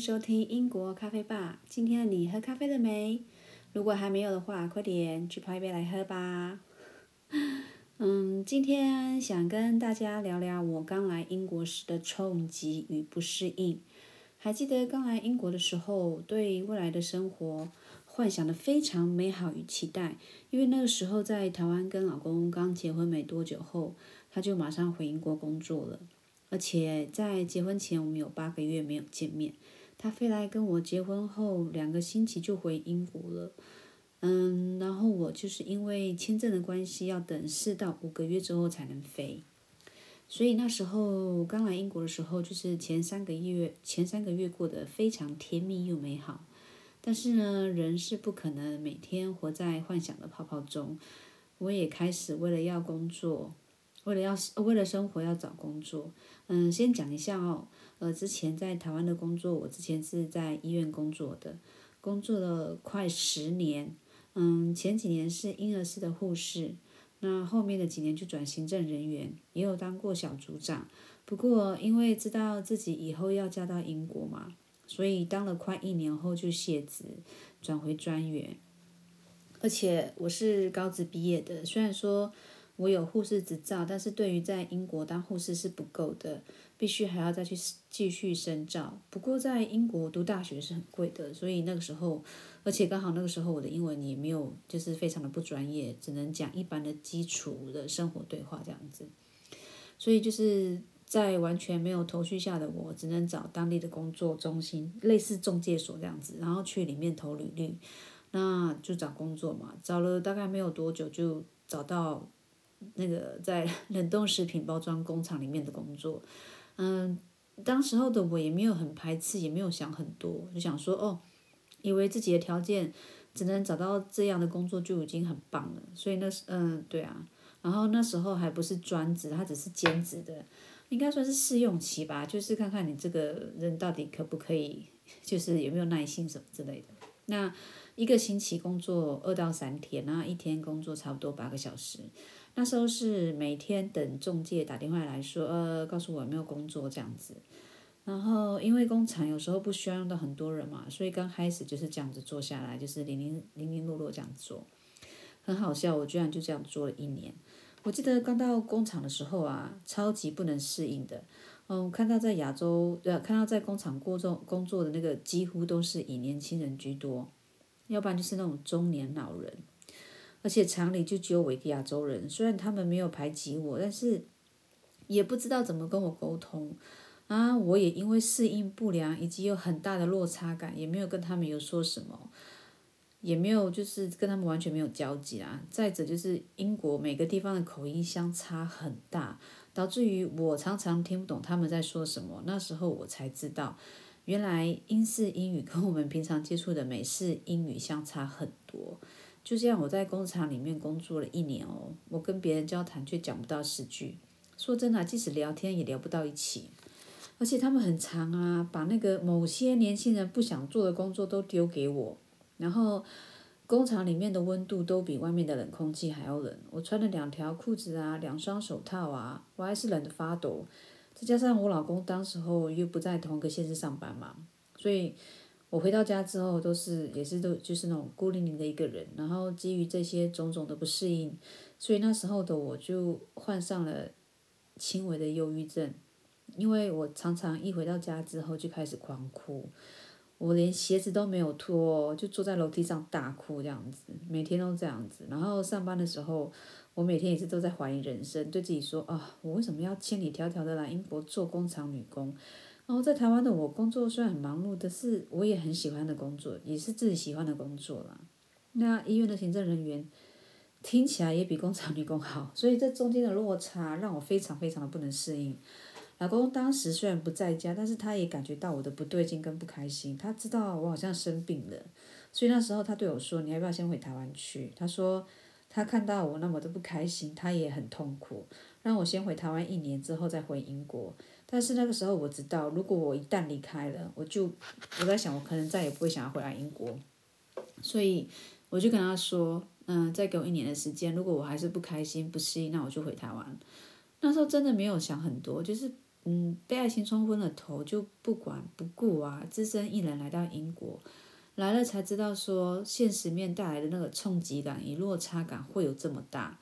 收听英国咖啡吧。今天的你喝咖啡了没？如果还没有的话，快点去泡一杯来喝吧。嗯，今天想跟大家聊聊我刚来英国时的冲击与不适应。还记得刚来英国的时候，对未来的生活幻想的非常美好与期待，因为那个时候在台湾跟老公刚结婚没多久后，他就马上回英国工作了。而且在结婚前，我们有八个月没有见面。他飞来跟我结婚后两个星期就回英国了，嗯，然后我就是因为签证的关系，要等四到五个月之后才能飞。所以那时候刚来英国的时候，就是前三个月，前三个月过得非常甜蜜又美好。但是呢，人是不可能每天活在幻想的泡泡中。我也开始为了要工作。为了要为了生活要找工作，嗯，先讲一下哦，呃，之前在台湾的工作，我之前是在医院工作的，工作了快十年，嗯，前几年是婴儿室的护士，那后面的几年就转行政人员，也有当过小组长，不过因为知道自己以后要嫁到英国嘛，所以当了快一年后就卸职，转回专员，而且我是高职毕业的，虽然说。我有护士执照，但是对于在英国当护士是不够的，必须还要再去继续深造。不过在英国读大学是很贵的，所以那个时候，而且刚好那个时候我的英文也没有，就是非常的不专业，只能讲一般的基础的生活对话这样子。所以就是在完全没有头绪下的我，只能找当地的工作中心，类似中介所这样子，然后去里面投履历，那就找工作嘛。找了大概没有多久，就找到。那个在 冷冻食品包装工厂里面的工作，嗯，当时候的我也没有很排斥，也没有想很多，就想说哦，以为自己的条件只能找到这样的工作就已经很棒了，所以那时嗯对啊，然后那时候还不是专职，他只是兼职的，应该算是试用期吧，就是看看你这个人到底可不可以，就是有没有耐心什么之类的。那一个星期工作二到三天，然后一天工作差不多八个小时。那时候是每天等中介打电话来说，呃，告诉我有没有工作这样子。然后因为工厂有时候不需要用到很多人嘛，所以刚开始就是这样子做下来，就是零零零零落落这样子做，很好笑。我居然就这样做了一年。我记得刚到工厂的时候啊，超级不能适应的。嗯，看到在亚洲，呃，看到在工厂过中工作的那个几乎都是以年轻人居多，要不然就是那种中年老人。而且厂里就只有我一个亚洲人，虽然他们没有排挤我，但是也不知道怎么跟我沟通啊！我也因为适应不良以及有很大的落差感，也没有跟他们有说什么，也没有就是跟他们完全没有交集啊。再者就是英国每个地方的口音相差很大，导致于我常常听不懂他们在说什么。那时候我才知道，原来英式英语跟我们平常接触的美式英语相差很多。就这样，我在工厂里面工作了一年哦，我跟别人交谈却讲不到十句。说真的，即使聊天也聊不到一起。而且他们很长啊，把那个某些年轻人不想做的工作都丢给我。然后工厂里面的温度都比外面的冷空气还要冷。我穿了两条裤子啊，两双手套啊，我还是冷得发抖。再加上我老公当时候又不在同一个县市上班嘛，所以。我回到家之后，都是也是都就是那种孤零零的一个人，然后基于这些种种的不适应，所以那时候的我就患上了轻微的忧郁症，因为我常常一回到家之后就开始狂哭，我连鞋子都没有脱，就坐在楼梯上大哭这样子，每天都这样子。然后上班的时候，我每天也是都在怀疑人生，对自己说啊，我为什么要千里迢迢的来英国做工厂女工？然后在台湾的我工作虽然很忙碌，但是我也很喜欢的工作，也是自己喜欢的工作啦。那医院的行政人员听起来也比工厂女工好，所以这中间的落差让我非常非常的不能适应。老公当时虽然不在家，但是他也感觉到我的不对劲跟不开心。他知道我好像生病了，所以那时候他对我说：“你要不要先回台湾去？”他说他看到我那么的不开心，他也很痛苦，让我先回台湾一年之后再回英国。但是那个时候我知道，如果我一旦离开了，我就我在想，我可能再也不会想要回来英国，所以我就跟他说，嗯，再给我一年的时间，如果我还是不开心、不适应，那我就回台湾。那时候真的没有想很多，就是嗯，被爱情冲昏了头，就不管不顾啊，只身一人来到英国，来了才知道说现实面带来的那个冲击感与落差感会有这么大，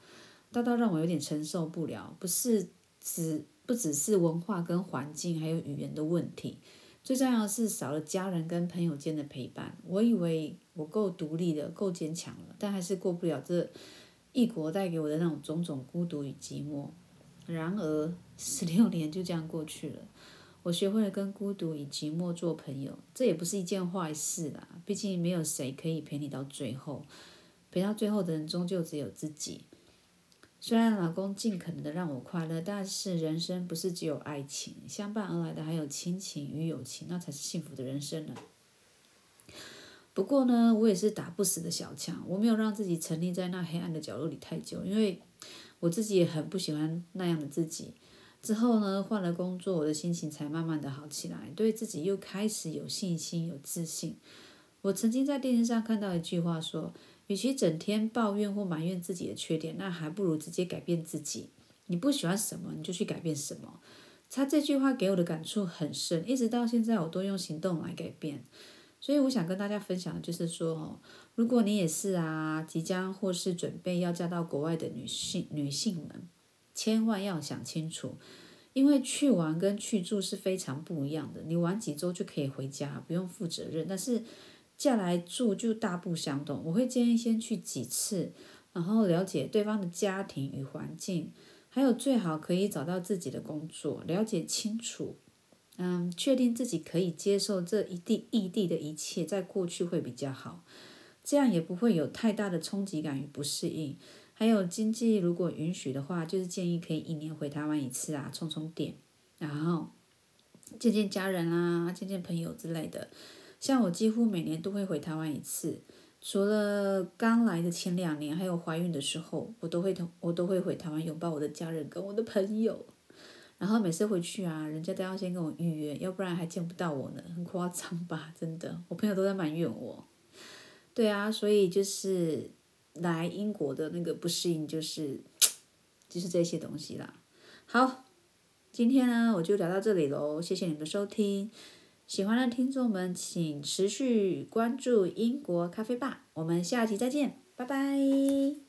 大到让我有点承受不了。不是只不只是文化跟环境，还有语言的问题，最重要的是少了家人跟朋友间的陪伴。我以为我够独立的，够坚强了，但还是过不了这异国带给我的那种种种孤独与寂寞。然而，十六年就这样过去了，我学会了跟孤独与寂寞做朋友，这也不是一件坏事啦。毕竟没有谁可以陪你到最后，陪到最后的人终究只有自己。虽然老公尽可能的让我快乐，但是人生不是只有爱情，相伴而来的还有亲情与友情，那才是幸福的人生呢。不过呢，我也是打不死的小强，我没有让自己沉溺在那黑暗的角落里太久，因为。我自己也很不喜欢那样的自己。之后呢，换了工作，我的心情才慢慢的好起来，对自己又开始有信心、有自信。我曾经在电视上看到一句话说：“与其整天抱怨或埋怨自己的缺点，那还不如直接改变自己。你不喜欢什么，你就去改变什么。”他这句话给我的感触很深，一直到现在，我都用行动来改变。所以我想跟大家分享的就是说，如果你也是啊，即将或是准备要嫁到国外的女性女性们，千万要想清楚，因为去玩跟去住是非常不一样的。你玩几周就可以回家，不用负责任，但是嫁来住就大不相同。我会建议先去几次，然后了解对方的家庭与环境，还有最好可以找到自己的工作，了解清楚。嗯，确定自己可以接受这一地异地的一切，在过去会比较好，这样也不会有太大的冲击感与不适应。还有经济如果允许的话，就是建议可以一年回台湾一次啊，充充电，然后见见家人啊，见见朋友之类的。像我几乎每年都会回台湾一次，除了刚来的前两年，还有怀孕的时候，我都会同我都会回台湾拥抱我的家人跟我的朋友。然后每次回去啊，人家都要先跟我预约，要不然还见不到我呢，很夸张吧？真的，我朋友都在埋怨我。对啊，所以就是来英国的那个不适应，就是就是这些东西啦。好，今天呢我就聊到这里喽，谢谢你们的收听。喜欢的听众们，请持续关注英国咖啡吧，我们下期再见，拜拜。